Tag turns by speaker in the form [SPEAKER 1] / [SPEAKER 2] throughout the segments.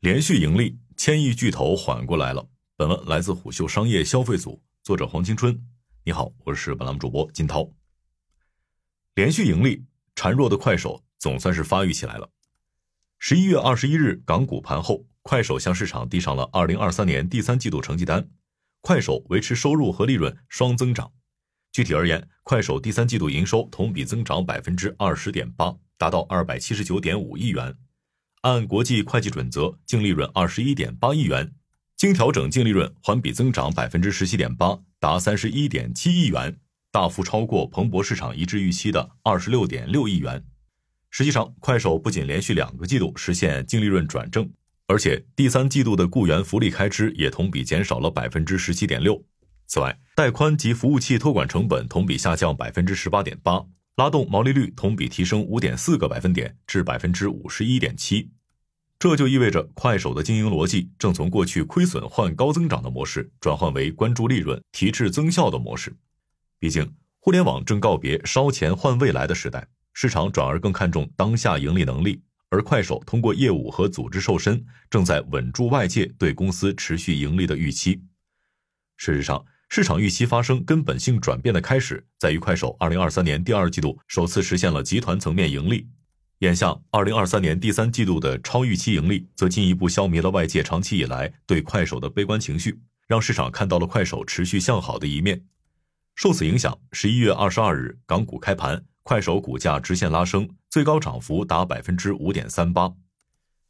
[SPEAKER 1] 连续盈利，千亿巨头缓过来了。本文来自虎嗅商业消费组，作者黄青春。你好，我是本栏目主播金涛。连续盈利，孱弱的快手总算是发育起来了。十一月二十一日港股盘后，快手向市场递上了二零二三年第三季度成绩单。快手维持收入和利润双增长。具体而言，快手第三季度营收同比增长百分之二十点八，达到二百七十九点五亿元。按国际会计准则，净利润二十一点八亿元，经调整净利润环比增长百分之十七点八，达三十一点七亿元，大幅超过彭博市场一致预期的二十六点六亿元。实际上，快手不仅连续两个季度实现净利润转正，而且第三季度的雇员福利开支也同比减少了百分之十七点六。此外，带宽及服务器托管成本同比下降百分之十八点八。拉动毛利率同比提升五点四个百分点至百分之五十一点七，这就意味着快手的经营逻辑正从过去亏损换高增长的模式转换为关注利润、提质增效的模式。毕竟，互联网正告别烧钱换未来的时代，市场转而更看重当下盈利能力，而快手通过业务和组织瘦身，正在稳住外界对公司持续盈利的预期。事实上，市场预期发生根本性转变的开始，在于快手二零二三年第二季度首次实现了集团层面盈利。眼下，二零二三年第三季度的超预期盈利，则进一步消弭了外界长期以来对快手的悲观情绪，让市场看到了快手持续向好的一面。受此影响，十一月二十二日港股开盘，快手股价直线拉升，最高涨幅达百分之五点三八。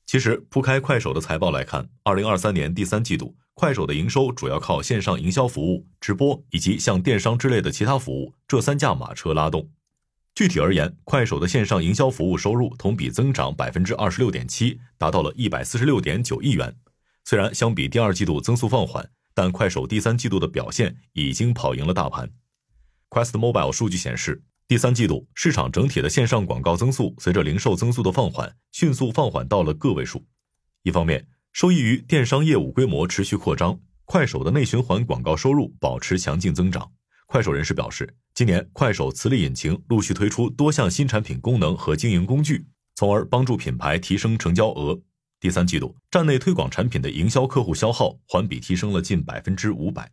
[SPEAKER 1] 其实，铺开快手的财报来看，二零二三年第三季度。快手的营收主要靠线上营销服务、直播以及像电商之类的其他服务这三驾马车拉动。具体而言，快手的线上营销服务收入同比增长百分之二十六点七，达到了一百四十六点九亿元。虽然相比第二季度增速放缓，但快手第三季度的表现已经跑赢了大盘。Quest Mobile 数据显示，第三季度市场整体的线上广告增速随着零售增速的放缓，迅速放缓到了个位数。一方面，受益于电商业务规模持续扩张，快手的内循环广告收入保持强劲增长。快手人士表示，今年快手磁力引擎陆续推出多项新产品功能和经营工具，从而帮助品牌提升成交额。第三季度站内推广产品的营销客户消耗环比提升了近百分之五百。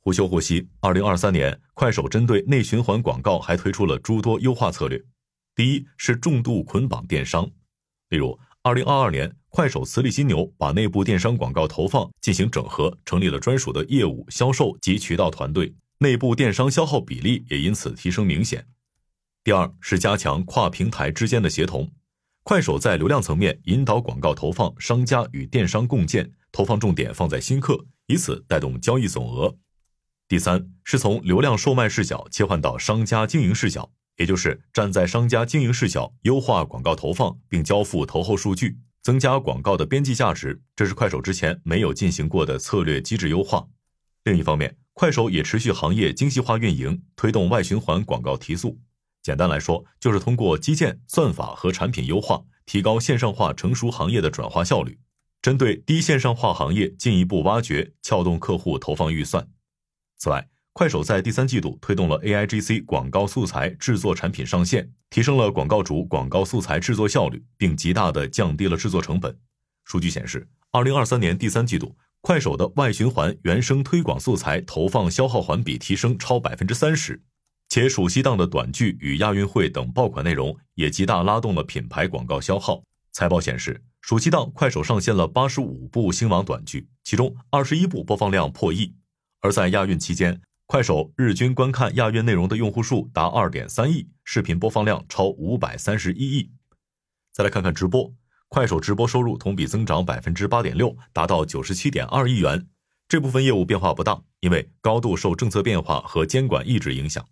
[SPEAKER 1] 胡秀获悉，二零二三年快手针对内循环广告还推出了诸多优化策略。第一是重度捆绑电商，例如二零二二年。快手磁力金牛把内部电商广告投放进行整合，成立了专属的业务、销售及渠道团队，内部电商消耗比例也因此提升明显。第二是加强跨平台之间的协同，快手在流量层面引导广告投放商家与电商共建，投放重点放在新客，以此带动交易总额。第三是从流量售卖视角切换到商家经营视角，也就是站在商家经营视角优化广告投放，并交付投后数据。增加广告的边际价值，这是快手之前没有进行过的策略机制优化。另一方面，快手也持续行业精细化运营，推动外循环广告提速。简单来说，就是通过基建、算法和产品优化，提高线上化成熟行业的转化效率。针对低线上化行业，进一步挖掘、撬动客户投放预算。此外，快手在第三季度推动了 AIGC 广告素材制作产品上线，提升了广告主广告素材制作效率，并极大的降低了制作成本。数据显示，二零二三年第三季度，快手的外循环原生推广素材投放消耗环比提升超百分之三十，且暑期档的短剧与亚运会等爆款内容也极大拉动了品牌广告消耗。财报显示，暑期档快手上线了八十五部星网短剧，其中二十一部播放量破亿，而在亚运期间。快手日均观看亚运内容的用户数达二点三亿，视频播放量超五百三十一亿。再来看看直播，快手直播收入同比增长百分之八点六，达到九十七点二亿元。这部分业务变化不大，因为高度受政策变化和监管意志影响。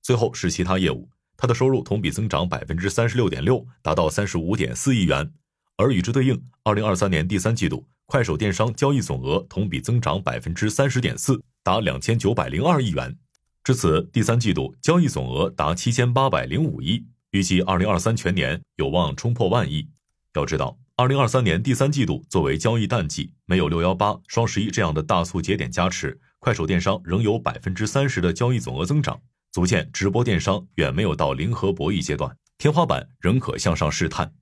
[SPEAKER 1] 最后是其他业务，它的收入同比增长百分之三十六点六，达到三十五点四亿元。而与之对应，二零二三年第三季度，快手电商交易总额同比增长百分之三十点四。达两千九百零二亿元，至此第三季度交易总额达七千八百零五亿，预计二零二三全年有望冲破万亿。要知道，二零二三年第三季度作为交易淡季，没有六幺八、双十一这样的大促节点加持，快手电商仍有百分之三十的交易总额增长，足见直播电商远没有到零和博弈阶段，天花板仍可向上试探。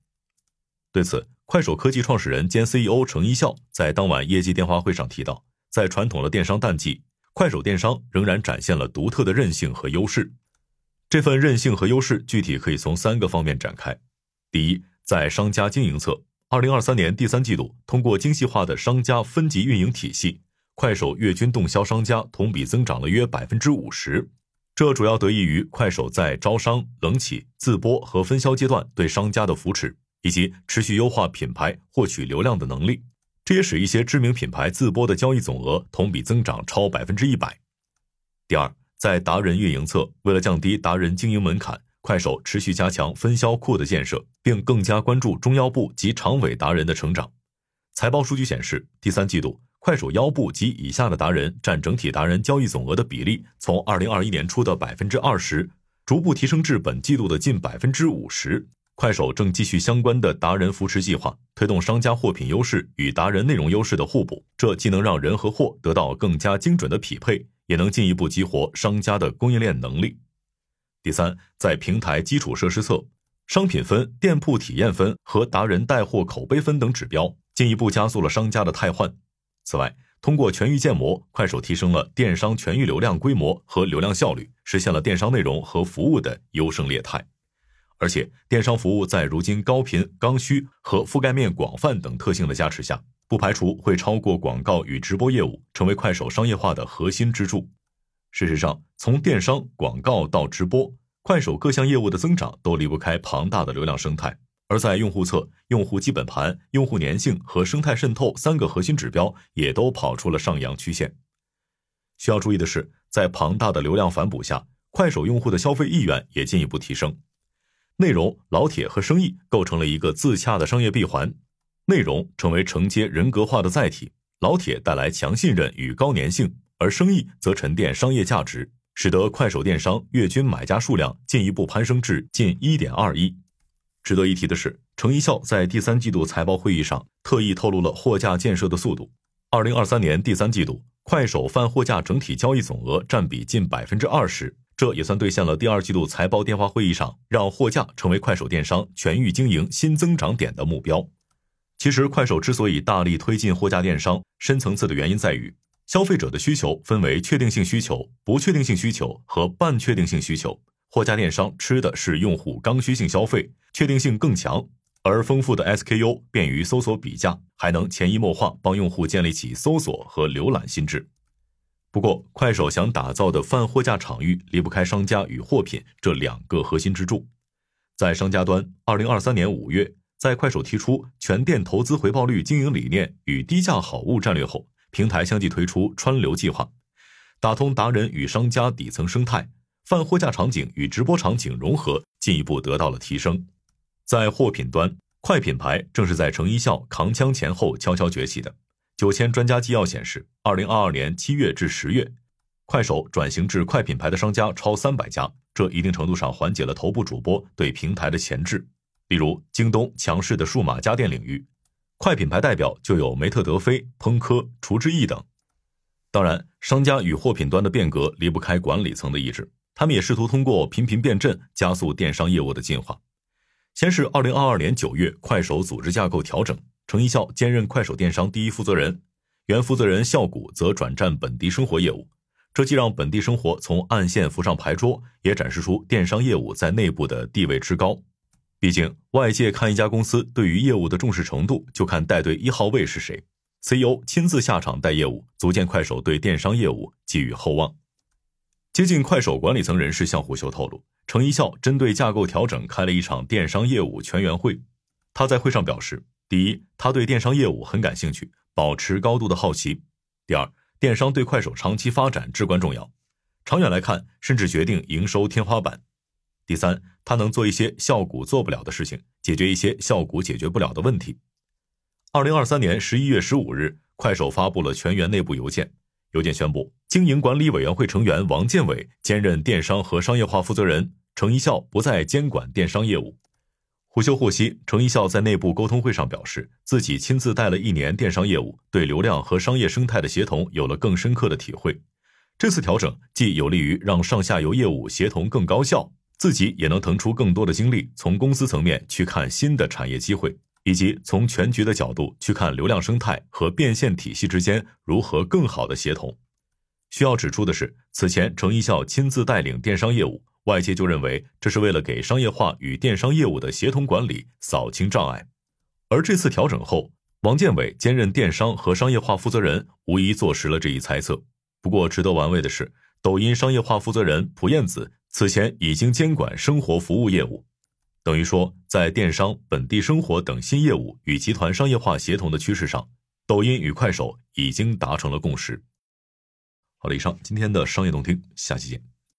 [SPEAKER 1] 对此，快手科技创始人兼 CEO 程一笑在当晚业绩电话会上提到，在传统的电商淡季，快手电商仍然展现了独特的韧性和优势。这份韧性和优势具体可以从三个方面展开。第一，在商家经营侧，二零二三年第三季度，通过精细化的商家分级运营体系，快手月均动销商家同比增长了约百分之五十。这主要得益于快手在招商、冷启、自播和分销阶段对商家的扶持，以及持续优化品牌获取流量的能力。这也使一些知名品牌自播的交易总额同比增长超百分之一百。第二，在达人运营侧，为了降低达人经营门槛，快手持续加强分销库的建设，并更加关注中腰部及长尾达人的成长。财报数据显示，第三季度。快手腰部及以下的达人占整体达人交易总额的比例，从二零二一年初的百分之二十，逐步提升至本季度的近百分之五十。快手正继续相关的达人扶持计划，推动商家货品优势与达人内容优势的互补，这既能让人和货得到更加精准的匹配，也能进一步激活商家的供应链能力。第三，在平台基础设施侧，商品分、店铺体验分和达人带货口碑分等指标，进一步加速了商家的汰换。此外，通过全域建模，快手提升了电商全域流量规模和流量效率，实现了电商内容和服务的优胜劣汰。而且，电商服务在如今高频、刚需和覆盖面广泛等特性的加持下，不排除会超过广告与直播业务，成为快手商业化的核心支柱。事实上，从电商、广告到直播，快手各项业务的增长都离不开庞大的流量生态。而在用户侧，用户基本盘、用户粘性和生态渗透三个核心指标也都跑出了上扬曲线。需要注意的是，在庞大的流量反哺下，快手用户的消费意愿也进一步提升。内容、老铁和生意构成了一个自洽的商业闭环，内容成为承接人格化的载体，老铁带来强信任与高粘性，而生意则沉淀商业价值，使得快手电商月均买家数量进一步攀升至近一点二亿。值得一提的是，程一笑在第三季度财报会议上特意透露了货架建设的速度。二零二三年第三季度，快手泛货架整体交易总额占比近百分之二十，这也算兑现了第二季度财报电话会议上让货架成为快手电商全域经营新增长点的目标。其实，快手之所以大力推进货架电商，深层次的原因在于，消费者的需求分为确定性需求、不确定性需求和半确定性需求。货架电商吃的是用户刚需性消费，确定性更强，而丰富的 SKU 便于搜索比价，还能潜移默化帮用户建立起搜索和浏览心智。不过，快手想打造的泛货架场域离不开商家与货品这两个核心支柱。在商家端，二零二三年五月，在快手提出全店投资回报率经营理念与低价好物战略后，平台相继推出川流计划，打通达人与商家底层生态。泛货架场景与直播场景融合进一步得到了提升，在货品端，快品牌正是在程一笑扛枪前后悄悄崛起的。九千专家纪要显示，二零二二年七月至十月，快手转型至快品牌的商家超三百家，这一定程度上缓解了头部主播对平台的钳制。例如，京东强势的数码家电领域，快品牌代表就有梅特德菲、烹科、厨之意等。当然，商家与货品端的变革离不开管理层的意志。他们也试图通过频频变阵加速电商业务的进化。先是二零二二年九月，快手组织架构调整，程一笑兼任快手电商第一负责人，原负责人笑谷则转战本地生活业务。这既让本地生活从暗线浮上牌桌，也展示出电商业务在内部的地位之高。毕竟，外界看一家公司对于业务的重视程度，就看带队一号位是谁。CEO 亲自下场带业务，足见快手对电商业务寄予厚望。接近快手管理层人士向虎嗅透露，程一笑针对架构调整开了一场电商业务全员会。他在会上表示：第一，他对电商业务很感兴趣，保持高度的好奇；第二，电商对快手长期发展至关重要，长远来看甚至决定营收天花板；第三，他能做一些效果做不了的事情，解决一些效果解决不了的问题。二零二三年十一月十五日，快手发布了全员内部邮件。邮件宣布，经营管理委员会成员王建伟兼任电商和商业化负责人，程一笑不再监管电商业务。虎嗅获悉，程一笑在内部沟通会上表示，自己亲自带了一年电商业务，对流量和商业生态的协同有了更深刻的体会。这次调整既有利于让上下游业务协同更高效，自己也能腾出更多的精力，从公司层面去看新的产业机会。以及从全局的角度去看流量生态和变现体系之间如何更好的协同。需要指出的是，此前程一笑亲自带领电商业务，外界就认为这是为了给商业化与电商业务的协同管理扫清障碍。而这次调整后，王建伟兼任电商和商业化负责人，无疑坐实了这一猜测。不过，值得玩味的是，抖音商业化负责人蒲燕子此前已经监管生活服务业务。等于说，在电商、本地生活等新业务与集团商业化协同的趋势上，抖音与快手已经达成了共识。好了，以上今天的商业动听，下期见。